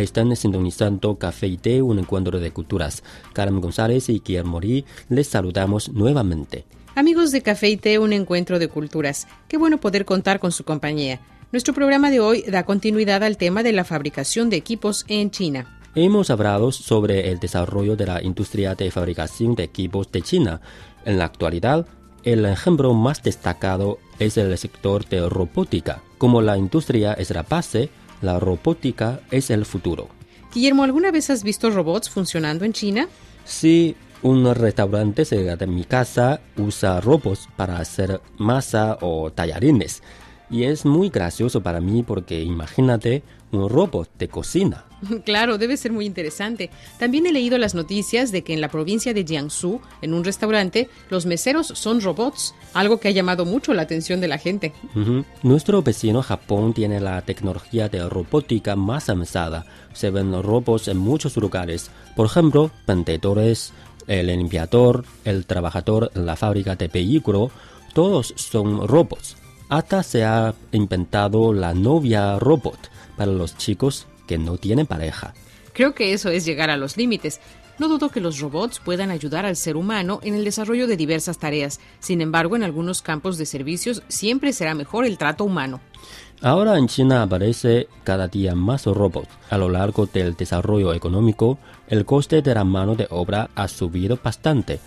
Están sintonizando Café y Té, un encuentro de culturas. Carmen González y Guillermo Morí les saludamos nuevamente. Amigos de Café y Té, un encuentro de culturas. Qué bueno poder contar con su compañía. Nuestro programa de hoy da continuidad al tema de la fabricación de equipos en China. Hemos hablado sobre el desarrollo de la industria de fabricación de equipos de China. En la actualidad, el ejemplo más destacado es el sector de robótica. Como la industria es la base, la robótica es el futuro. Guillermo, ¿alguna vez has visto robots funcionando en China? Sí, un restaurante cerca de mi casa usa robots para hacer masa o tallarines. Y es muy gracioso para mí porque imagínate un robot de cocina. Claro, debe ser muy interesante. También he leído las noticias de que en la provincia de Jiangsu, en un restaurante, los meseros son robots, algo que ha llamado mucho la atención de la gente. Nuestro vecino Japón tiene la tecnología de robótica más avanzada. Se ven robots en muchos lugares. Por ejemplo, vendedores, el limpiador, el trabajador en la fábrica de vehículos, todos son robots. Hasta se ha inventado la novia robot para los chicos que no tienen pareja. Creo que eso es llegar a los límites. No dudo que los robots puedan ayudar al ser humano en el desarrollo de diversas tareas. Sin embargo, en algunos campos de servicios siempre será mejor el trato humano. Ahora en China aparece cada día más robots. A lo largo del desarrollo económico, el coste de la mano de obra ha subido bastante.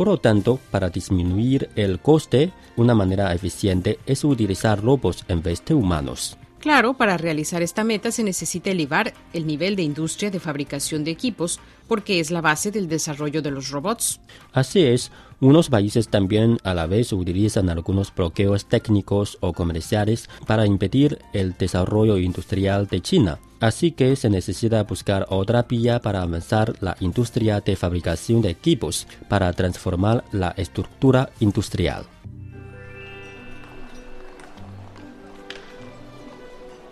Por lo tanto, para disminuir el coste, una manera eficiente es utilizar robots en vez de humanos. Claro, para realizar esta meta se necesita elevar el nivel de industria de fabricación de equipos, porque es la base del desarrollo de los robots. Así es, unos países también a la vez utilizan algunos bloqueos técnicos o comerciales para impedir el desarrollo industrial de China. Así que se necesita buscar otra vía para avanzar la industria de fabricación de equipos, para transformar la estructura industrial.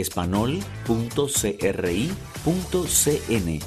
espanol.cri.cn.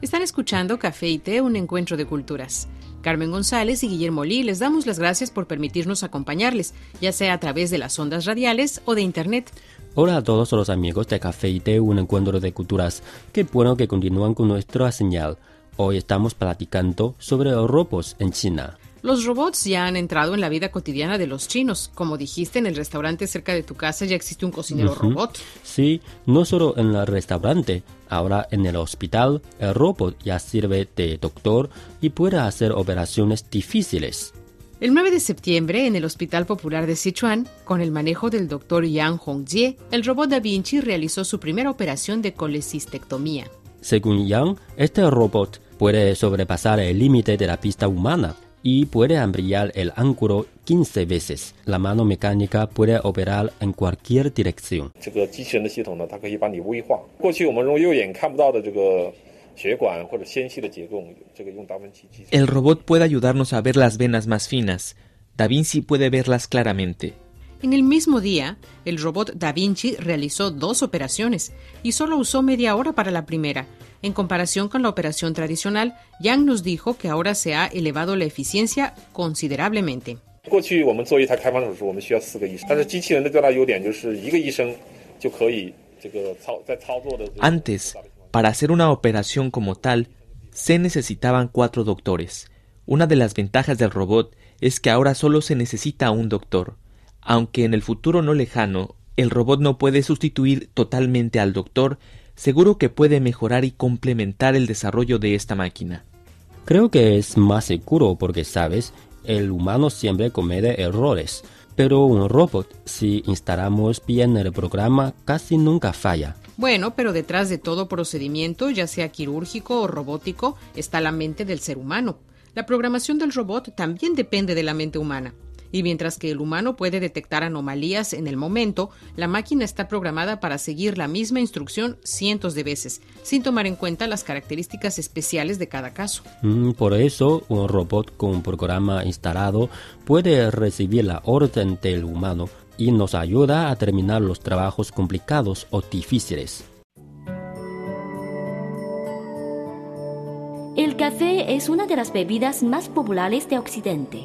Están escuchando Café y Té, un encuentro de culturas. Carmen González y Guillermo Lee les damos las gracias por permitirnos acompañarles, ya sea a través de las ondas radiales o de Internet. Hola a todos los amigos de Café y Té, un encuentro de culturas. Qué bueno que continúan con nuestra señal. Hoy estamos platicando sobre robots en China. Los robots ya han entrado en la vida cotidiana de los chinos. Como dijiste, en el restaurante cerca de tu casa ya existe un cocinero robot. Sí, no solo en el restaurante, ahora en el hospital, el robot ya sirve de doctor y puede hacer operaciones difíciles. El 9 de septiembre, en el Hospital Popular de Sichuan, con el manejo del doctor Yang Hongjie, el robot Da Vinci realizó su primera operación de colecistectomía. Según Yang, este robot puede sobrepasar el límite de la pista humana y puede ampliar el ángulo 15 veces. La mano mecánica puede operar en cualquier dirección. El robot puede ayudarnos a ver las venas más finas. Da Vinci puede verlas claramente. En el mismo día, el robot Da Vinci realizó dos operaciones y solo usó media hora para la primera. En comparación con la operación tradicional, Yang nos dijo que ahora se ha elevado la eficiencia considerablemente. Antes, para hacer una operación como tal, se necesitaban cuatro doctores. Una de las ventajas del robot es que ahora solo se necesita un doctor. Aunque en el futuro no lejano, el robot no puede sustituir totalmente al doctor, seguro que puede mejorar y complementar el desarrollo de esta máquina. Creo que es más seguro porque, sabes, el humano siempre comete errores, pero un robot, si instalamos bien el programa, casi nunca falla. Bueno, pero detrás de todo procedimiento, ya sea quirúrgico o robótico, está la mente del ser humano. La programación del robot también depende de la mente humana. Y mientras que el humano puede detectar anomalías en el momento, la máquina está programada para seguir la misma instrucción cientos de veces, sin tomar en cuenta las características especiales de cada caso. Mm, Por eso, un robot con un programa instalado puede recibir la orden del humano y nos ayuda a terminar los trabajos complicados o difíciles. El café es una de las bebidas más populares de Occidente.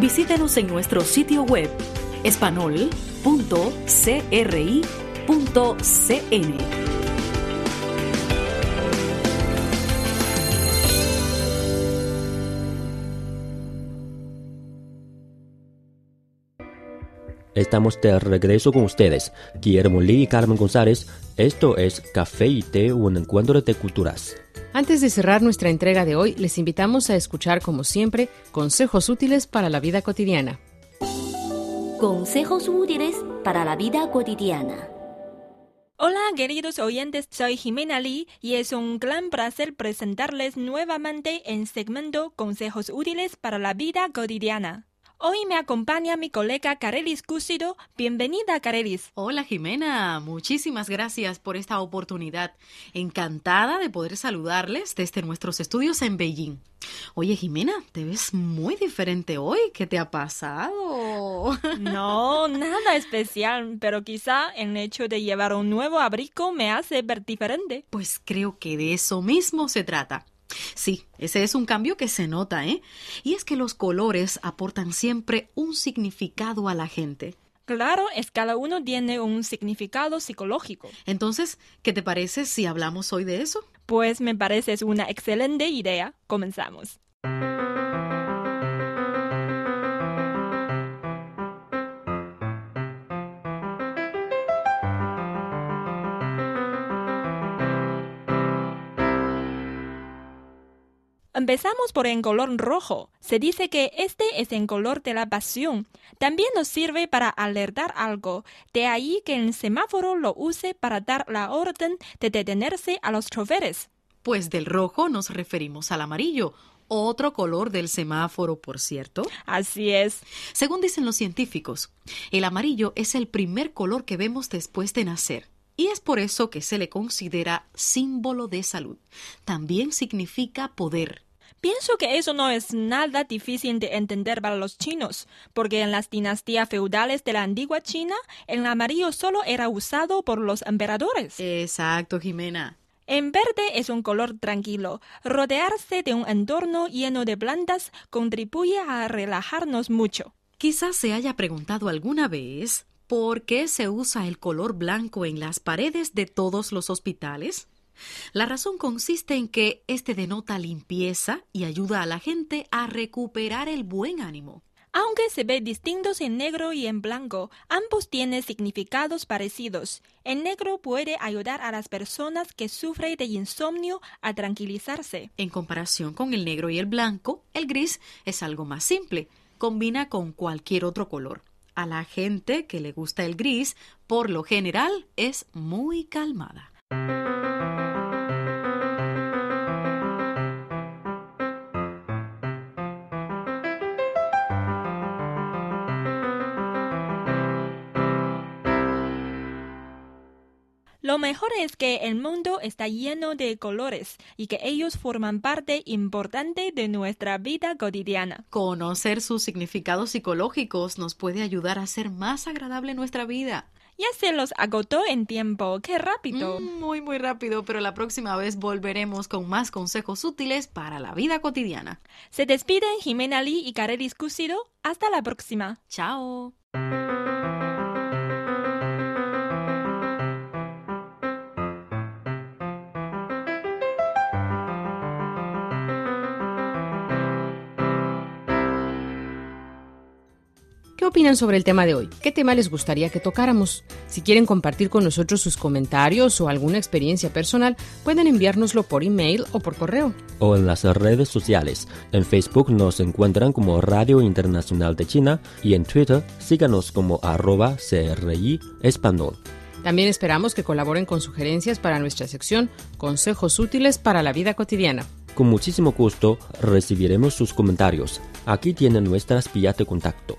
Visítenos en nuestro sitio web espanol.cri.cn. Estamos de regreso con ustedes, Guillermo Lee y Carmen González. Esto es Café y Té, un encuentro de culturas. Antes de cerrar nuestra entrega de hoy, les invitamos a escuchar, como siempre, consejos útiles para la vida cotidiana. Consejos útiles para la vida cotidiana. Hola queridos oyentes, soy Jimena Lee y es un gran placer presentarles nuevamente en segmento Consejos útiles para la vida cotidiana. Hoy me acompaña mi colega Carelis Cúsido. Bienvenida Carelis. Hola Jimena, muchísimas gracias por esta oportunidad. Encantada de poder saludarles desde nuestros estudios en Beijing. Oye Jimena, te ves muy diferente hoy. ¿Qué te ha pasado? No, nada especial, pero quizá el hecho de llevar un nuevo abrigo me hace ver diferente. Pues creo que de eso mismo se trata. Sí, ese es un cambio que se nota, ¿eh? Y es que los colores aportan siempre un significado a la gente. Claro, es cada uno tiene un significado psicológico. Entonces, ¿qué te parece si hablamos hoy de eso? Pues me parece es una excelente idea. Comenzamos. Empezamos por el color rojo. Se dice que este es el color de la pasión. También nos sirve para alertar algo. De ahí que el semáforo lo use para dar la orden de detenerse a los choferes. Pues del rojo nos referimos al amarillo, otro color del semáforo, por cierto. Así es. Según dicen los científicos, el amarillo es el primer color que vemos después de nacer. Y es por eso que se le considera símbolo de salud. También significa poder. Pienso que eso no es nada difícil de entender para los chinos, porque en las dinastías feudales de la antigua China, el amarillo solo era usado por los emperadores. Exacto, Jimena. En verde es un color tranquilo. Rodearse de un entorno lleno de plantas contribuye a relajarnos mucho. Quizás se haya preguntado alguna vez por qué se usa el color blanco en las paredes de todos los hospitales. La razón consiste en que este denota limpieza y ayuda a la gente a recuperar el buen ánimo. Aunque se ve distintos en negro y en blanco, ambos tienen significados parecidos. El negro puede ayudar a las personas que sufren de insomnio a tranquilizarse. En comparación con el negro y el blanco, el gris es algo más simple. Combina con cualquier otro color. A la gente que le gusta el gris, por lo general, es muy calmada. Mejor es que el mundo está lleno de colores y que ellos forman parte importante de nuestra vida cotidiana. Conocer sus significados psicológicos nos puede ayudar a hacer más agradable nuestra vida. Ya se los agotó en tiempo. ¡Qué rápido! Mm, muy, muy rápido, pero la próxima vez volveremos con más consejos útiles para la vida cotidiana. Se despiden Jimena Lee y Carelis Cúcido. Hasta la próxima. Chao. Opinan sobre el tema de hoy? ¿Qué tema les gustaría que tocáramos? Si quieren compartir con nosotros sus comentarios o alguna experiencia personal, pueden enviárnoslo por email o por correo. O en las redes sociales. En Facebook nos encuentran como Radio Internacional de China y en Twitter síganos como arroba CRI Español. También esperamos que colaboren con sugerencias para nuestra sección Consejos útiles para la vida cotidiana. Con muchísimo gusto recibiremos sus comentarios. Aquí tienen nuestras vías de contacto.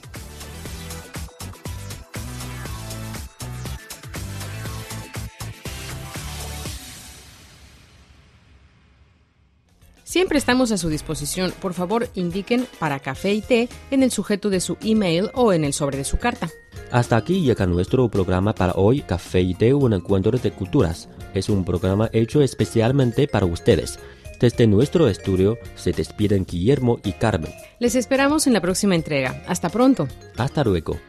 Siempre estamos a su disposición. Por favor, indiquen para café y té en el sujeto de su email o en el sobre de su carta. Hasta aquí llega nuestro programa para hoy, Café y Té, un encuentro de culturas. Es un programa hecho especialmente para ustedes. Desde nuestro estudio se despiden Guillermo y Carmen. Les esperamos en la próxima entrega. Hasta pronto. Hasta luego.